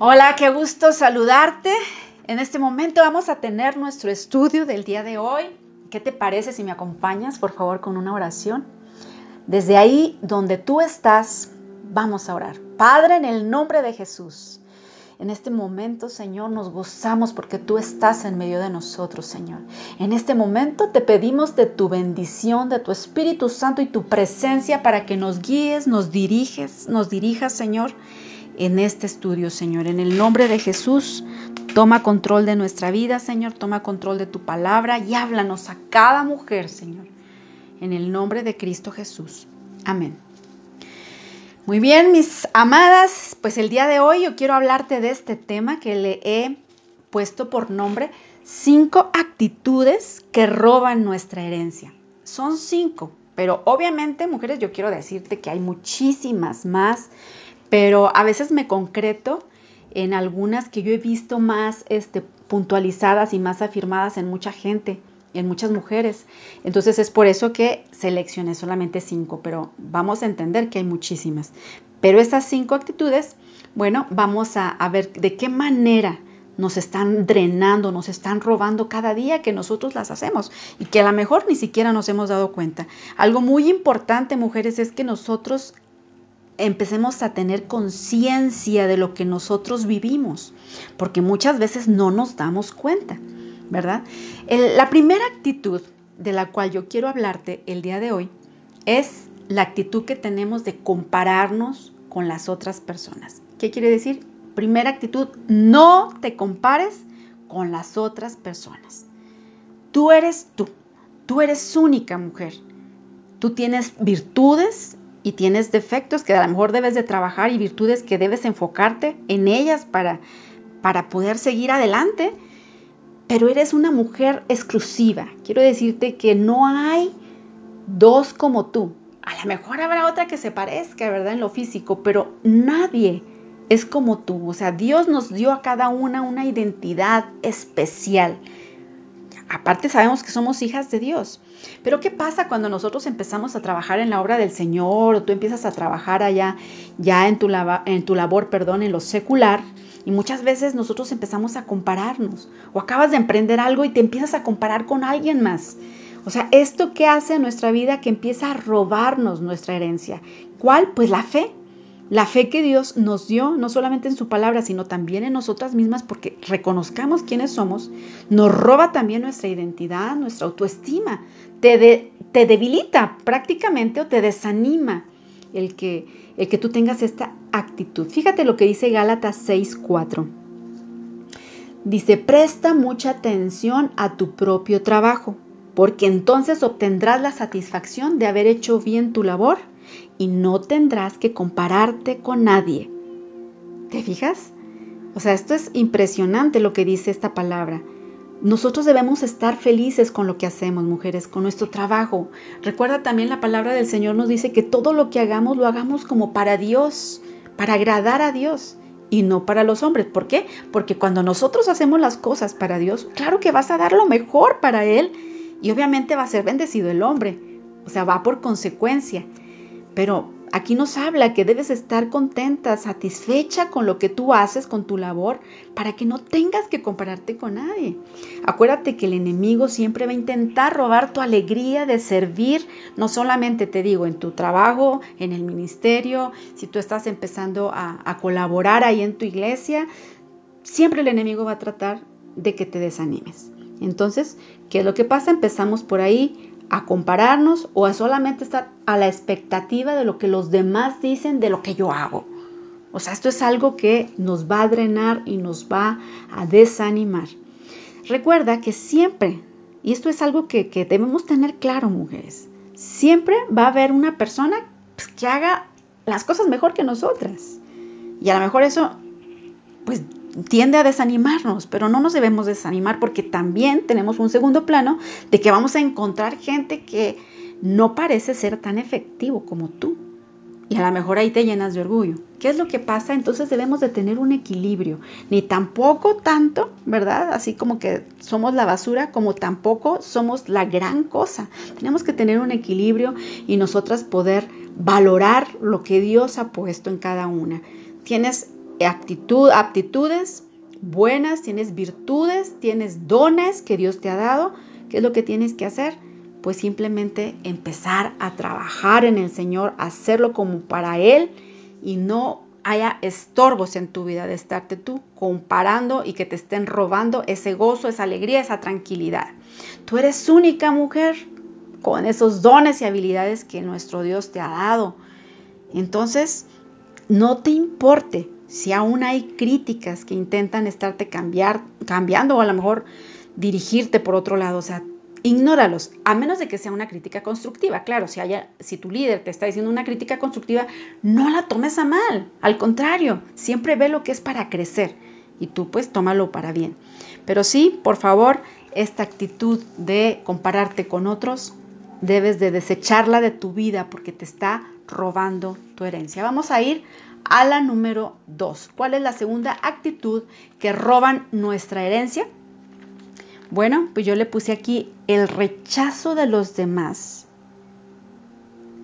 Hola, qué gusto saludarte. En este momento vamos a tener nuestro estudio del día de hoy. ¿Qué te parece si me acompañas, por favor, con una oración? Desde ahí donde tú estás, vamos a orar. Padre, en el nombre de Jesús. En este momento, Señor, nos gozamos porque tú estás en medio de nosotros, Señor. En este momento te pedimos de tu bendición, de tu Espíritu Santo y tu presencia para que nos guíes, nos diriges, nos dirijas, Señor, en este estudio, Señor. En el nombre de Jesús, toma control de nuestra vida, Señor. Toma control de tu palabra y háblanos a cada mujer, Señor. En el nombre de Cristo Jesús. Amén. Muy bien, mis amadas, pues el día de hoy yo quiero hablarte de este tema que le he puesto por nombre cinco actitudes que roban nuestra herencia. Son cinco, pero obviamente, mujeres, yo quiero decirte que hay muchísimas más, pero a veces me concreto en algunas que yo he visto más este, puntualizadas y más afirmadas en mucha gente en muchas mujeres. Entonces es por eso que seleccioné solamente cinco, pero vamos a entender que hay muchísimas. Pero estas cinco actitudes, bueno, vamos a, a ver de qué manera nos están drenando, nos están robando cada día que nosotros las hacemos y que a lo mejor ni siquiera nos hemos dado cuenta. Algo muy importante, mujeres, es que nosotros empecemos a tener conciencia de lo que nosotros vivimos, porque muchas veces no nos damos cuenta. ¿verdad? la primera actitud de la cual yo quiero hablarte el día de hoy es la actitud que tenemos de compararnos con las otras personas. ¿Qué quiere decir? Primera actitud, no te compares con las otras personas. Tú eres tú, tú eres única mujer. Tú tienes virtudes y tienes defectos que a lo mejor debes de trabajar y virtudes que debes enfocarte en ellas para, para poder seguir adelante pero eres una mujer exclusiva. Quiero decirte que no hay dos como tú. A lo mejor habrá otra que se parezca, ¿verdad? En lo físico, pero nadie es como tú. O sea, Dios nos dio a cada una una identidad especial. Aparte sabemos que somos hijas de Dios. Pero ¿qué pasa cuando nosotros empezamos a trabajar en la obra del Señor o tú empiezas a trabajar allá ya en tu, en tu labor, perdón, en lo secular? Y muchas veces nosotros empezamos a compararnos o acabas de emprender algo y te empiezas a comparar con alguien más. O sea, esto que hace en nuestra vida que empieza a robarnos nuestra herencia. ¿Cuál? Pues la fe. La fe que Dios nos dio, no solamente en su palabra, sino también en nosotras mismas, porque reconozcamos quiénes somos, nos roba también nuestra identidad, nuestra autoestima, te, debilita prácticamente o te desanima el que, el que tú tengas esta actitud. Fíjate lo que dice Gálatas 6:4. Dice, presta mucha atención a tu propio trabajo, porque entonces obtendrás la satisfacción de haber hecho bien tu labor y no tendrás que compararte con nadie. ¿Te fijas? O sea, esto es impresionante lo que dice esta palabra. Nosotros debemos estar felices con lo que hacemos, mujeres, con nuestro trabajo. Recuerda también la palabra del Señor nos dice que todo lo que hagamos lo hagamos como para Dios, para agradar a Dios y no para los hombres. ¿Por qué? Porque cuando nosotros hacemos las cosas para Dios, claro que vas a dar lo mejor para Él y obviamente va a ser bendecido el hombre. O sea, va por consecuencia. Pero aquí nos habla que debes estar contenta, satisfecha con lo que tú haces, con tu labor, para que no tengas que compararte con nadie. Acuérdate que el enemigo siempre va a intentar robar tu alegría de servir, no solamente te digo en tu trabajo, en el ministerio, si tú estás empezando a, colaborar ahí en tu iglesia, siempre el enemigo va a tratar de que te desanimes. Entonces, ¿qué es lo que pasa? Empezamos por ahí a compararnos o a solamente estar a la expectativa de lo que los demás dicen de lo que yo hago. O sea, esto es algo que nos va a drenar y nos va a desanimar. Recuerda que siempre, y esto es algo que, debemos tener claro, mujeres, siempre va a haber una persona pues, que haga las cosas mejor que nosotras. Y a lo mejor eso, pues tiende a desanimarnos, pero no nos debemos desanimar porque también tenemos un segundo plano de que vamos a encontrar gente que no parece ser tan efectivo como tú. Y a lo mejor ahí te llenas de orgullo. ¿Qué es lo que pasa? Entonces debemos de tener un equilibrio. Ni tampoco tanto, ¿verdad? Así como que somos la basura, como tampoco somos la gran cosa. Tenemos que tener un equilibrio y nosotras poder valorar lo que Dios ha puesto en cada una. Tienes actitud, aptitudes buenas, tienes virtudes, tienes dones que Dios te ha dado. ¿Qué es lo que tienes que hacer? Pues simplemente empezar a trabajar en el Señor, hacerlo como para Él y no haya estorbos en tu vida de estarte tú comparando y que te estén robando ese gozo, esa alegría, esa tranquilidad. Tú eres única mujer con esos dones y habilidades que nuestro Dios te ha dado. Entonces, no te importe si aún hay críticas que intentan estarte cambiar, cambiando o a lo mejor dirigirte por otro lado. O sea, ignóralos, a menos de que sea una crítica constructiva. Claro, si, haya, si tu líder te está diciendo una crítica constructiva, no la tomes a mal. Al contrario, siempre ve lo que es para crecer y tú pues tómalo para bien. Pero sí, por favor, esta actitud de compararte con otros, debes de desecharla de tu vida porque te está robando tu herencia. Vamos a ir a la número 2. ¿Cuál es la segunda actitud que roban nuestra herencia? Bueno, pues yo le puse aquí el rechazo de los demás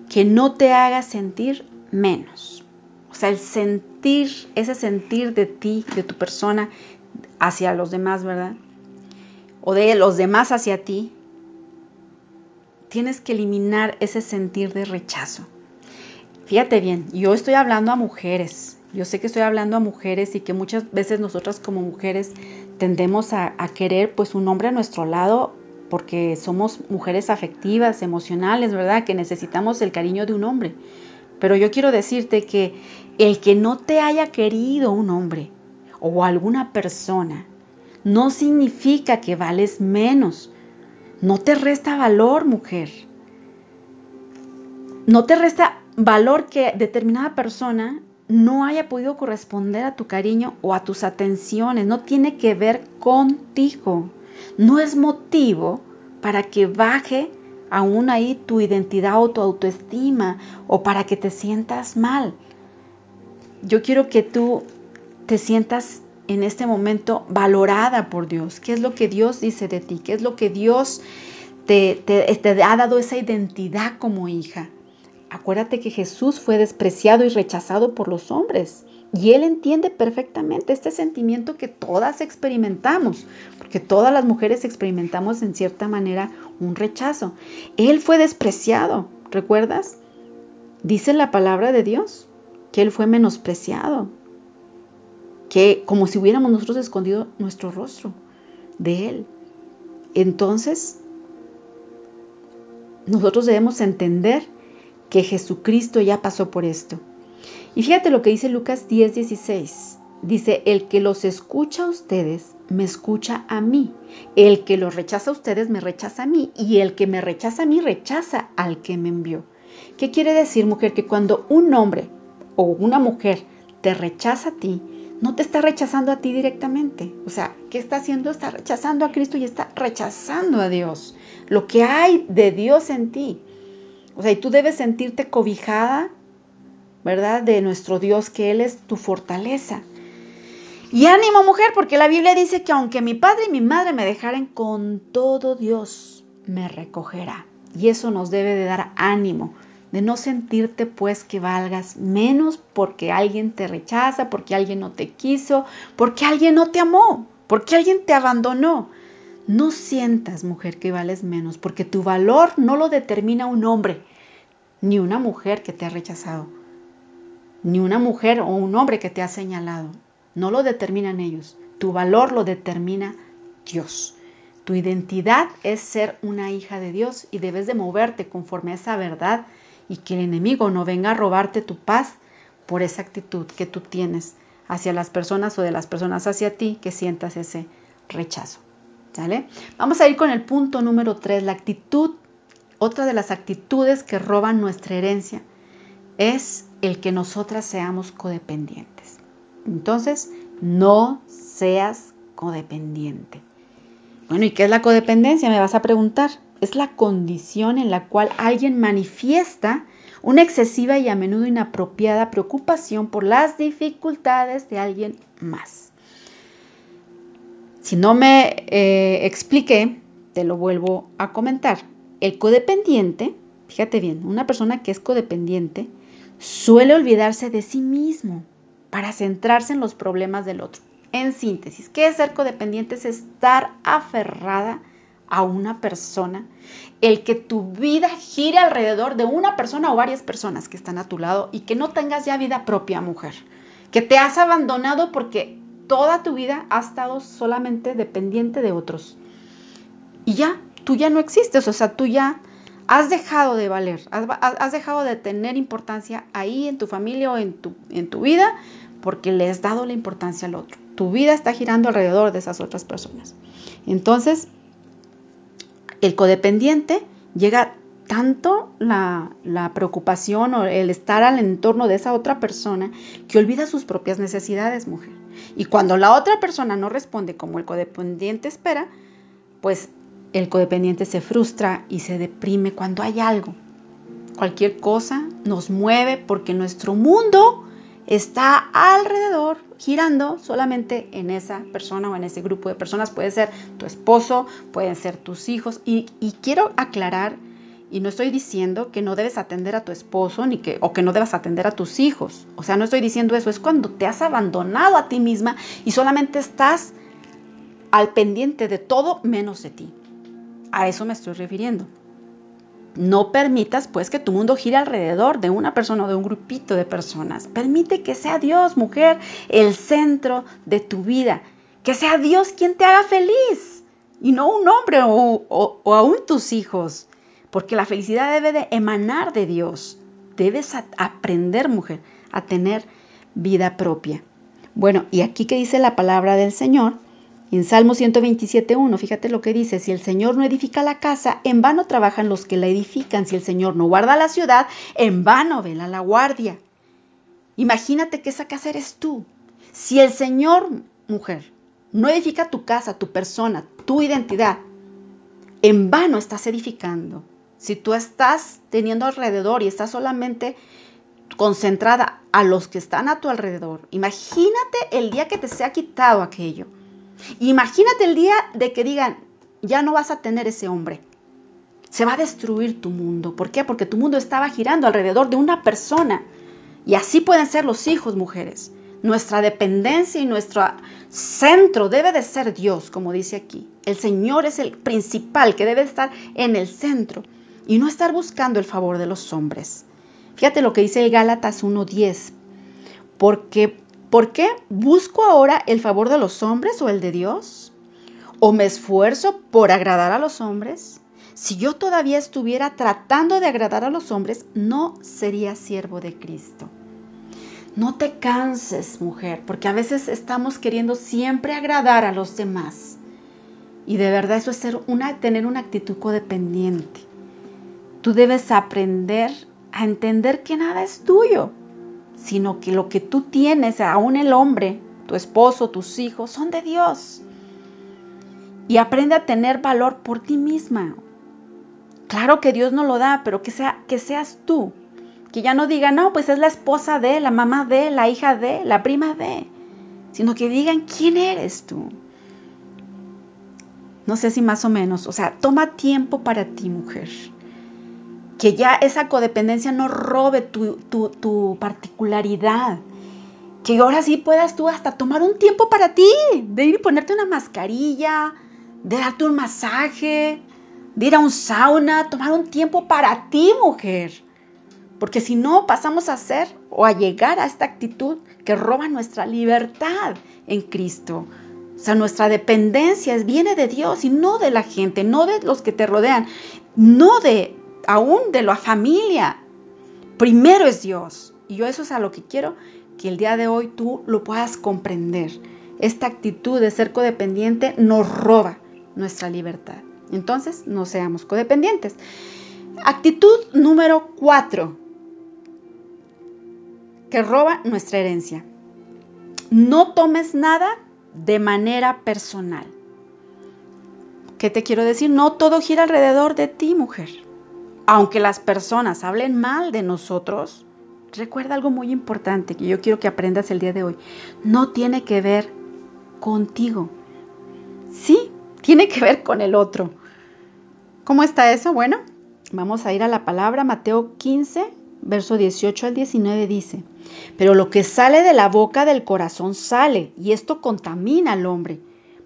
que no te haga sentir menos. O sea, el sentir, ese sentir de ti, de tu persona hacia los demás, ¿verdad? O de los demás hacia ti. Tienes que eliminar ese sentir de rechazo. Fíjate bien, yo estoy hablando a mujeres. Yo sé que estoy hablando a mujeres y que muchas veces nosotras como mujeres tendemos a, querer pues un hombre a nuestro lado porque somos mujeres afectivas, emocionales, ¿verdad? Que necesitamos el cariño de un hombre. Pero yo quiero decirte que el que no te haya querido un hombre o alguna persona no significa que vales menos. No te resta valor, mujer. No te resta valor que determinada persona no haya podido corresponder a tu cariño o a tus atenciones. No tiene que ver contigo. No es motivo para que baje aún ahí tu identidad o tu autoestima o para que te sientas mal. Yo quiero que tú te sientas en este momento valorada por Dios. ¿Qué es lo que Dios dice de ti? ¿Qué es lo que Dios te, te ha dado esa identidad como hija? Acuérdate que Jesús fue despreciado y rechazado por los hombres. Y Él entiende perfectamente este sentimiento que todas experimentamos, porque todas las mujeres experimentamos en cierta manera un rechazo. Él fue despreciado, ¿recuerdas? Dice la palabra de Dios que Él fue menospreciado, que como si hubiéramos nosotros escondido nuestro rostro de Él. Entonces, nosotros debemos entender que Jesucristo ya pasó por esto. Y fíjate lo que dice Lucas 10, 16. Dice, el que los escucha a ustedes, me escucha a mí. El que los rechaza a ustedes, me rechaza a mí. Y el que me rechaza a mí, rechaza al que me envió. ¿Qué quiere decir, mujer? Que cuando un hombre o una mujer te rechaza a ti, no te está rechazando a ti directamente. O sea, ¿qué está haciendo? Está rechazando a Cristo y está rechazando a Dios. Lo que hay de Dios en ti. O sea, y tú debes sentirte cobijada, ¿verdad? De nuestro Dios, que Él es tu fortaleza. Y ánimo mujer, porque la Biblia dice que aunque mi padre y mi madre me dejaren, con todo Dios me recogerá. Y eso nos debe de dar ánimo, de no sentirte pues que valgas menos porque alguien te rechaza, porque alguien no te quiso, porque alguien no te amó, porque alguien te abandonó. No sientas, mujer, que vales menos, porque tu valor no lo determina un hombre, ni una mujer que te ha rechazado, ni una mujer o un hombre que te ha señalado. No lo determinan ellos. Tu valor lo determina Dios. Tu identidad es ser una hija de Dios y debes de moverte conforme a esa verdad y que el enemigo no venga a robarte tu paz por esa actitud que tú tienes hacia las personas o de las personas hacia ti que sientas ese rechazo. Vamos a ir con el punto número 3, la actitud. Otra de las actitudes que roban nuestra herencia es el que nosotras seamos codependientes. Entonces, no seas codependiente. Bueno, ¿y qué es la codependencia? Me vas a preguntar. Es la condición en la cual alguien manifiesta una excesiva y a menudo inapropiada preocupación por las dificultades de alguien más. Si no me eh, expliqué, te lo vuelvo a comentar. El codependiente, fíjate bien, una persona que es codependiente suele olvidarse de sí mismo para centrarse en los problemas del otro. En síntesis, ¿qué es ser codependiente? Es estar aferrada a una persona, el que tu vida gire alrededor de una persona o varias personas que están a tu lado y que no tengas ya vida propia, mujer, que te has abandonado porque toda tu vida has estado solamente dependiente de otros. Y ya, tú ya no existes, o sea, tú ya has dejado de valer, has, dejado de tener importancia ahí en tu familia o en tu, en tu vida porque le has dado la importancia al otro. Tu vida está girando alrededor de esas otras personas. Entonces, el codependiente llega tanto la, la, preocupación o el estar al entorno de esa otra persona que olvida sus propias necesidades, mujer. Y cuando la otra persona no responde como el codependiente espera, pues el codependiente se frustra y se deprime cuando hay algo. Cualquier cosa nos mueve porque nuestro mundo está alrededor, girando solamente en esa persona o en ese grupo de personas. Puede ser tu esposo, pueden ser tus hijos. Y, quiero aclarar, y no estoy diciendo que no debes atender a tu esposo ni que, o que no debas atender a tus hijos. O sea, no estoy diciendo eso. Es cuando te has abandonado a ti misma y solamente estás al pendiente de todo menos de ti. A eso me estoy refiriendo. No permitas pues que tu mundo gire alrededor de una persona o de un grupito de personas. Permite que sea Dios, mujer, el centro de tu vida. Que sea Dios quien te haga feliz y no un hombre o, aún tus hijos. Porque la felicidad debe de emanar de Dios. Debes aprender, mujer, a tener vida propia. Bueno, y aquí que dice la palabra del Señor, en Salmo 127.1, fíjate lo que dice, si el Señor no edifica la casa, en vano trabajan los que la edifican, si el Señor no guarda la ciudad, en vano vela la guardia. Imagínate que esa casa eres tú. Si el Señor, mujer, no edifica tu casa, tu persona, tu identidad, en vano estás edificando. Si tú estás teniendo alrededor y estás solamente concentrada a los que están a tu alrededor, imagínate el día que te sea quitado aquello. Imagínate el día de que digan, ya no vas a tener ese hombre. Se va a destruir tu mundo. ¿Por qué? Porque tu mundo estaba girando alrededor de una persona. Y así pueden ser los hijos, mujeres. Nuestra dependencia y nuestro centro debe de ser Dios, como dice aquí. El Señor es el principal que debe estar en el centro y no estar buscando el favor de los hombres. Fíjate lo que dice Gálatas 1.10. Porque ¿Por qué busco ahora el favor de los hombres o el de Dios? ¿O me esfuerzo por agradar a los hombres? Si yo todavía estuviera tratando de agradar a los hombres, no sería siervo de Cristo. No te canses, mujer, porque a veces estamos queriendo siempre agradar a los demás. Y de verdad eso es ser una, tener una actitud codependiente. Tú debes aprender a entender que nada es tuyo sino que lo que tú tienes, aún el hombre, tu esposo, tus hijos, son de Dios. Y aprende a tener valor por ti misma. Claro que Dios no lo da, pero que, sea, que seas tú. Que ya no diga, no, pues es la esposa de, la mamá de, la hija de, la prima de. Sino que digan, ¿quién eres tú? No sé si más o menos. O sea, toma tiempo para ti, mujer que ya esa codependencia no robe tu, particularidad. Que ahora sí puedas tú hasta tomar un tiempo para ti, de ir y ponerte una mascarilla, de darte un masaje, de ir a un sauna, tomar un tiempo para ti, mujer. Porque si no, pasamos a ser o a llegar a esta actitud que roba nuestra libertad en Cristo. O sea, nuestra dependencia viene de Dios y no de la gente, no de los que te rodean, no de, aún de la familia. Primero es Dios. Y yo eso es a lo que quiero que el día de hoy tú lo puedas comprender. Esta actitud de ser codependiente nos roba nuestra libertad. Entonces, no seamos codependientes. Actitud número cuatro, que roba nuestra herencia. No tomes nada de manera personal. ¿Qué te quiero decir? No todo gira alrededor de ti, mujer aunque las personas hablen mal de nosotros, recuerda algo muy importante que yo quiero que aprendas el día de hoy. No tiene que ver contigo. Sí, tiene que ver con el otro. ¿Cómo está eso? Bueno, vamos a ir a la palabra Mateo 15, verso 18 al 19 dice, pero lo que sale de la boca del corazón sale, y esto contamina al hombre,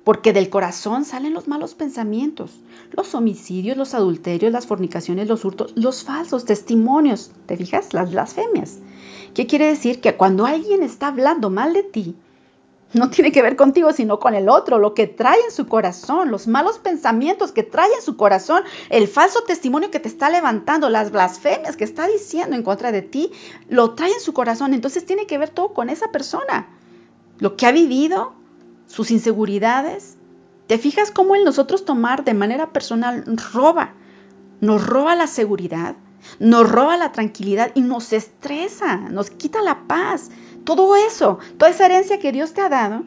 porque del corazón salen los malos pensamientos, los homicidios, los adulterios, las fornicaciones, los hurtos, los falsos testimonios, ¿te fijas? Las blasfemias. ¿Qué quiere decir? Que cuando alguien está hablando mal de ti, no tiene que ver contigo, sino con el otro, lo que trae en su corazón, los malos pensamientos que trae en su corazón, el falso testimonio que te está levantando, las blasfemias que está diciendo en contra de ti, lo trae en su corazón. Entonces tiene que ver todo con esa persona, lo que ha vivido, sus inseguridades. ¿Te fijas cómo el nosotros tomar de manera personal roba? Nos roba la seguridad, nos roba la tranquilidad y nos estresa, nos quita la paz. Todo eso, toda esa herencia que Dios te ha dado,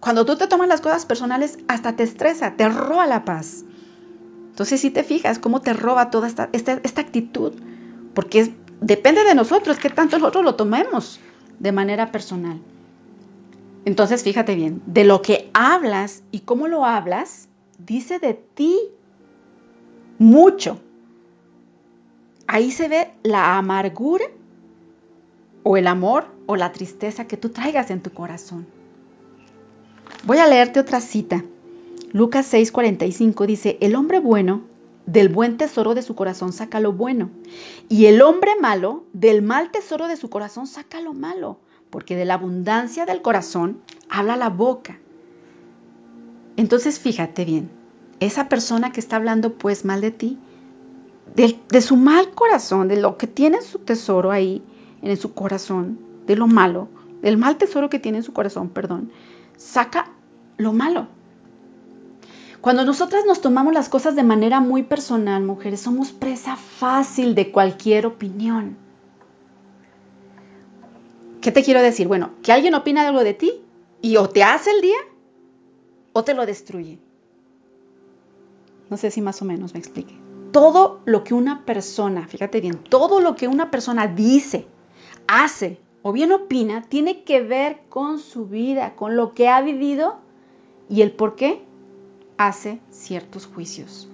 cuando tú te tomas las cosas personales, hasta te estresa, te roba la paz. Entonces, si te fijas cómo te roba toda esta, esta, actitud, porque depende de nosotros qué tanto nosotros lo tomemos de manera personal. Entonces, fíjate bien, de lo que hablas y cómo lo hablas, dice de ti mucho. Ahí se ve la amargura o el amor o la tristeza que tú traigas en tu corazón. Voy a leerte otra cita. Lucas 6:45 dice, el hombre bueno del buen tesoro de su corazón saca lo bueno, y el hombre malo del mal tesoro de su corazón saca lo malo, porque de la abundancia del corazón habla la boca. Entonces fíjate bien, esa persona que está hablando pues mal de ti, de, de su mal corazón, de lo que tiene su tesoro ahí, en su corazón, de lo malo, del mal tesoro que tiene en su corazón, perdón, saca lo malo. Cuando nosotras nos tomamos las cosas de manera muy personal, mujeres, somos presa fácil de cualquier opinión. ¿Qué te quiero decir? Bueno, que alguien opina algo de ti y o te hace el día o te lo destruye. No sé si más o menos me explique. Todo lo que una persona, fíjate bien, todo lo que una persona dice hace o bien opina tiene que ver con su vida, con lo que ha vivido y el por qué hace ciertos juicios.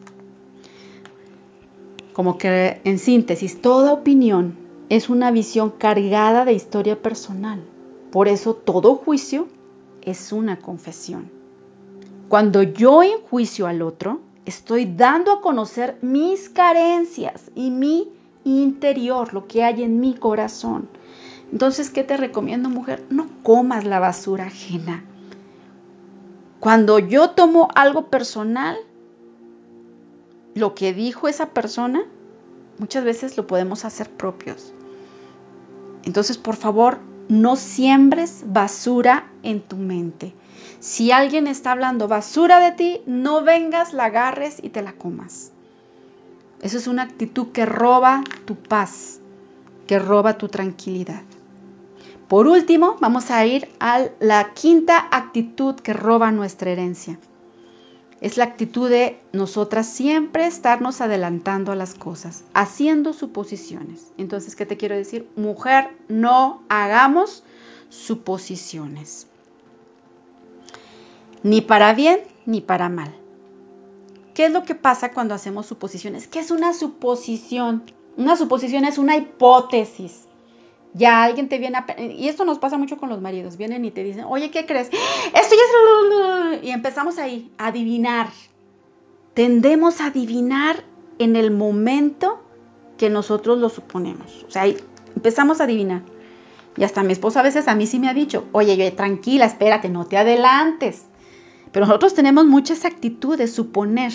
Como que en síntesis, toda opinión es una visión cargada de historia personal. Por eso todo juicio es una confesión. Cuando yo enjuicio al otro, estoy dando a conocer mis carencias y mi interior, lo que hay en mi corazón. Entonces, ¿qué te recomiendo, mujer? No comas la basura ajena. Cuando yo tomo algo personal, lo que dijo esa persona, muchas veces lo podemos hacer propios. Entonces, por favor, no siembres basura en tu mente. Si alguien está hablando basura de ti, no vengas, la agarres y te la comas. Eso es una actitud que roba tu paz, que roba tu tranquilidad. Por último, vamos a ir a la quinta actitud que roba nuestra herencia. Es la actitud de nosotras siempre estarnos adelantando a las cosas, haciendo suposiciones. Entonces, ¿qué te quiero decir? Mujer, no hagamos suposiciones. Ni para bien ni para mal. ¿Qué es lo que pasa cuando hacemos suposiciones? ¿Qué es una suposición? Una suposición es una hipótesis ya alguien te viene a... Y esto nos pasa mucho con los maridos. Vienen y te dicen, oye, ¿qué crees? Esto ya es... Y empezamos ahí, a adivinar. Tendemos a adivinar en el momento que nosotros lo suponemos. O sea, empezamos a adivinar. Y hasta mi esposo a veces a mí sí me ha dicho, oye, oye, tranquila, espérate, no te adelantes. Pero nosotros tenemos muchas de suponer.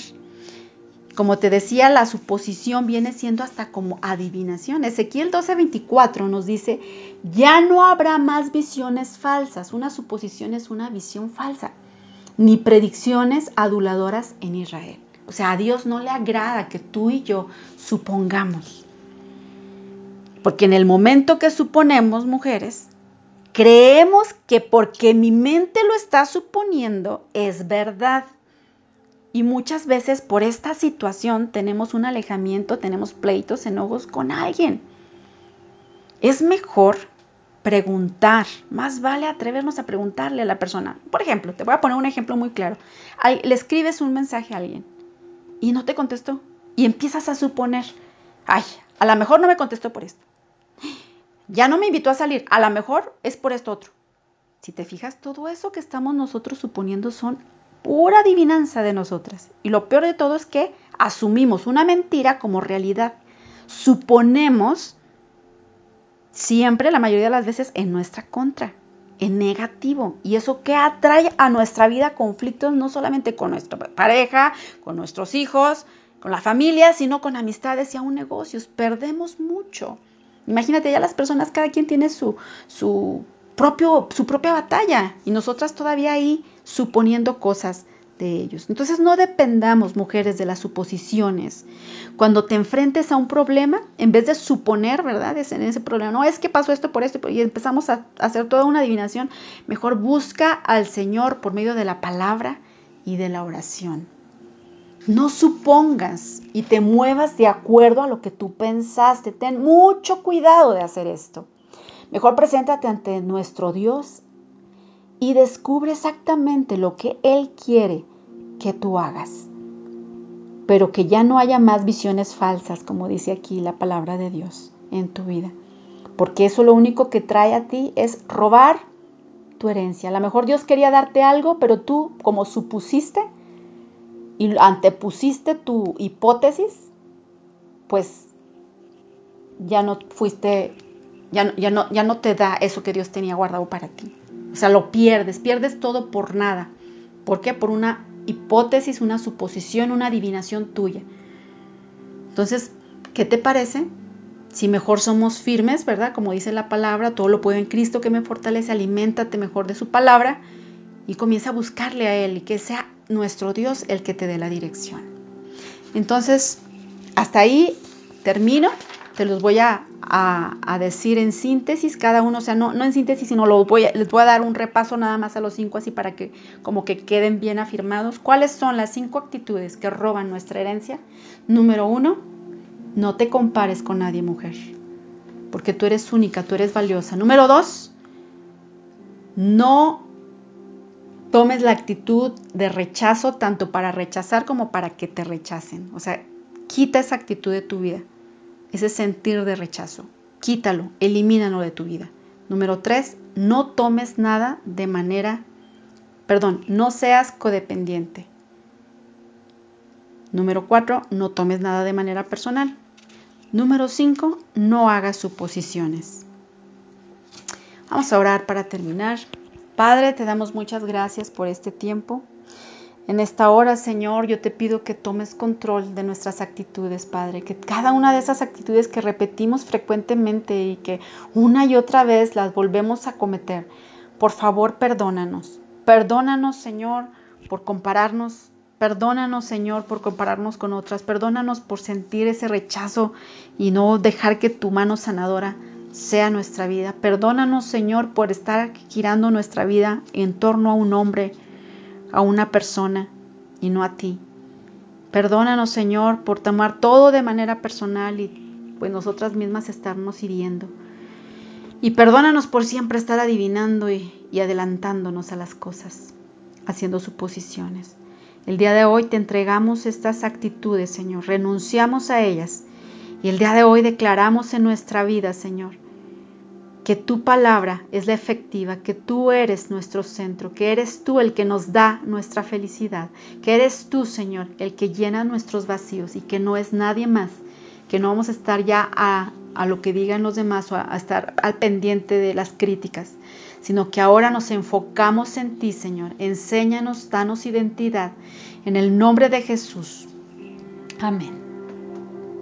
Como te decía, la suposición viene siendo hasta como adivinación. Ezequiel 12:24 nos dice, ya no habrá más visiones falsas. Una suposición es una visión falsa, ni predicciones aduladoras en Israel. O sea, a Dios no le agrada que tú y yo supongamos. Porque en el momento que suponemos, mujeres, creemos que porque mi mente lo está suponiendo es verdad. Y muchas veces por esta situación tenemos un alejamiento, tenemos pleitos, enojos con alguien. Es mejor preguntar, más vale atrevernos a preguntarle a la persona. Por ejemplo, te voy a poner un ejemplo muy claro. Le escribes un mensaje a alguien y no te contestó y empiezas a suponer, ay, A lo mejor no me contestó por esto. Ya no me invitó a salir. A lo mejor es por esto otro. Si te fijas, todo eso que estamos nosotros suponiendo son pura adivinanza de nosotras. Y lo peor de todo es que asumimos una mentira como realidad. Suponemos siempre, la mayoría de las veces, en nuestra contra, en negativo. Y eso que atrae a nuestra vida conflictos no solamente con nuestra pareja, con nuestros hijos, con la familia, sino con amistades y aún negocios. Perdemos mucho. Imagínate, ya las personas, cada quien tiene su, su propio, su propia batalla y nosotras todavía ahí suponiendo cosas de ellos. Entonces no dependamos, mujeres, de las suposiciones. Cuando te enfrentes a un problema, en vez de suponer, ¿verdad? En ese problema, no es que pasó esto por esto, y empezamos a hacer toda una adivinación, mejor busca al Señor por medio de la palabra y de la oración. No supongas y te muevas de acuerdo a lo que tú pensaste. Ten mucho cuidado de hacer esto. Mejor preséntate ante nuestro Dios y descubre exactamente lo que Él quiere que tú hagas. Pero que ya no haya más visiones falsas, como dice aquí la palabra de Dios, en tu vida. Porque eso lo único que trae a ti es robar tu herencia. A lo mejor Dios quería darte algo, pero tú, como supusiste y antepusiste tu hipótesis, pues ya no fuiste ya, no, ya no te da eso que Dios tenía guardado para ti. O sea, lo pierdes, pierdes todo por nada. ¿Por qué? Por una hipótesis, una suposición, una adivinación tuya. Entonces, ¿qué te parece? Si mejor somos firmes, ¿verdad? Como dice la palabra, todo lo puedo en Cristo que me fortalece, aliméntate mejor de su palabra y comienza a buscarle a Él y que sea nuestro Dios el que te dé la dirección. Entonces, hasta ahí termino te los voy a, decir en síntesis, cada uno, o sea, no, en síntesis, sino lo voy les voy a dar un repaso nada más a los cinco así para que como que queden bien afirmados. ¿Cuáles son las cinco actitudes que roban nuestra herencia? Número uno, no te compares con nadie, mujer, porque tú eres única, tú eres valiosa. Número dos, no tomes la actitud de rechazo tanto para rechazar como para que te rechacen. O sea, quita esa actitud de tu vida ese sentir de rechazo. Quítalo, elimínalo de tu vida. Número tres, no tomes nada de manera, perdón, no seas codependiente. Número cuatro, no tomes nada de manera personal. Número cinco, no hagas suposiciones. Vamos a orar para terminar. Padre, te damos muchas gracias por este tiempo. En esta hora, Señor, yo te pido que tomes control de nuestras actitudes, Padre, que cada una de esas actitudes que repetimos frecuentemente y que una y otra vez las volvemos a cometer, por favor, perdónanos. Perdónanos, Señor, por compararnos. Perdónanos, Señor, por compararnos con otras. Perdónanos por sentir ese rechazo y no dejar que tu mano sanadora sea nuestra vida. Perdónanos, Señor, por estar girando nuestra vida en torno a un hombre a una persona y no a ti. Perdónanos, Señor, por tomar todo de manera personal y pues nosotras mismas estarnos hiriendo. Y perdónanos por siempre estar adivinando y, y adelantándonos a las cosas, haciendo suposiciones. El día de hoy te entregamos estas actitudes, Señor, renunciamos a ellas. Y el día de hoy declaramos en nuestra vida, Señor, que tu palabra es la efectiva, que tú eres nuestro centro, que eres tú el que nos da nuestra felicidad, que eres tú, Señor, el que llena nuestros vacíos y que no es nadie más, que no vamos a estar ya a, lo que digan los demás o a, a estar al pendiente de las críticas, sino que ahora nos enfocamos en ti, Señor. Enséñanos, danos identidad. En el nombre de Jesús. Amén.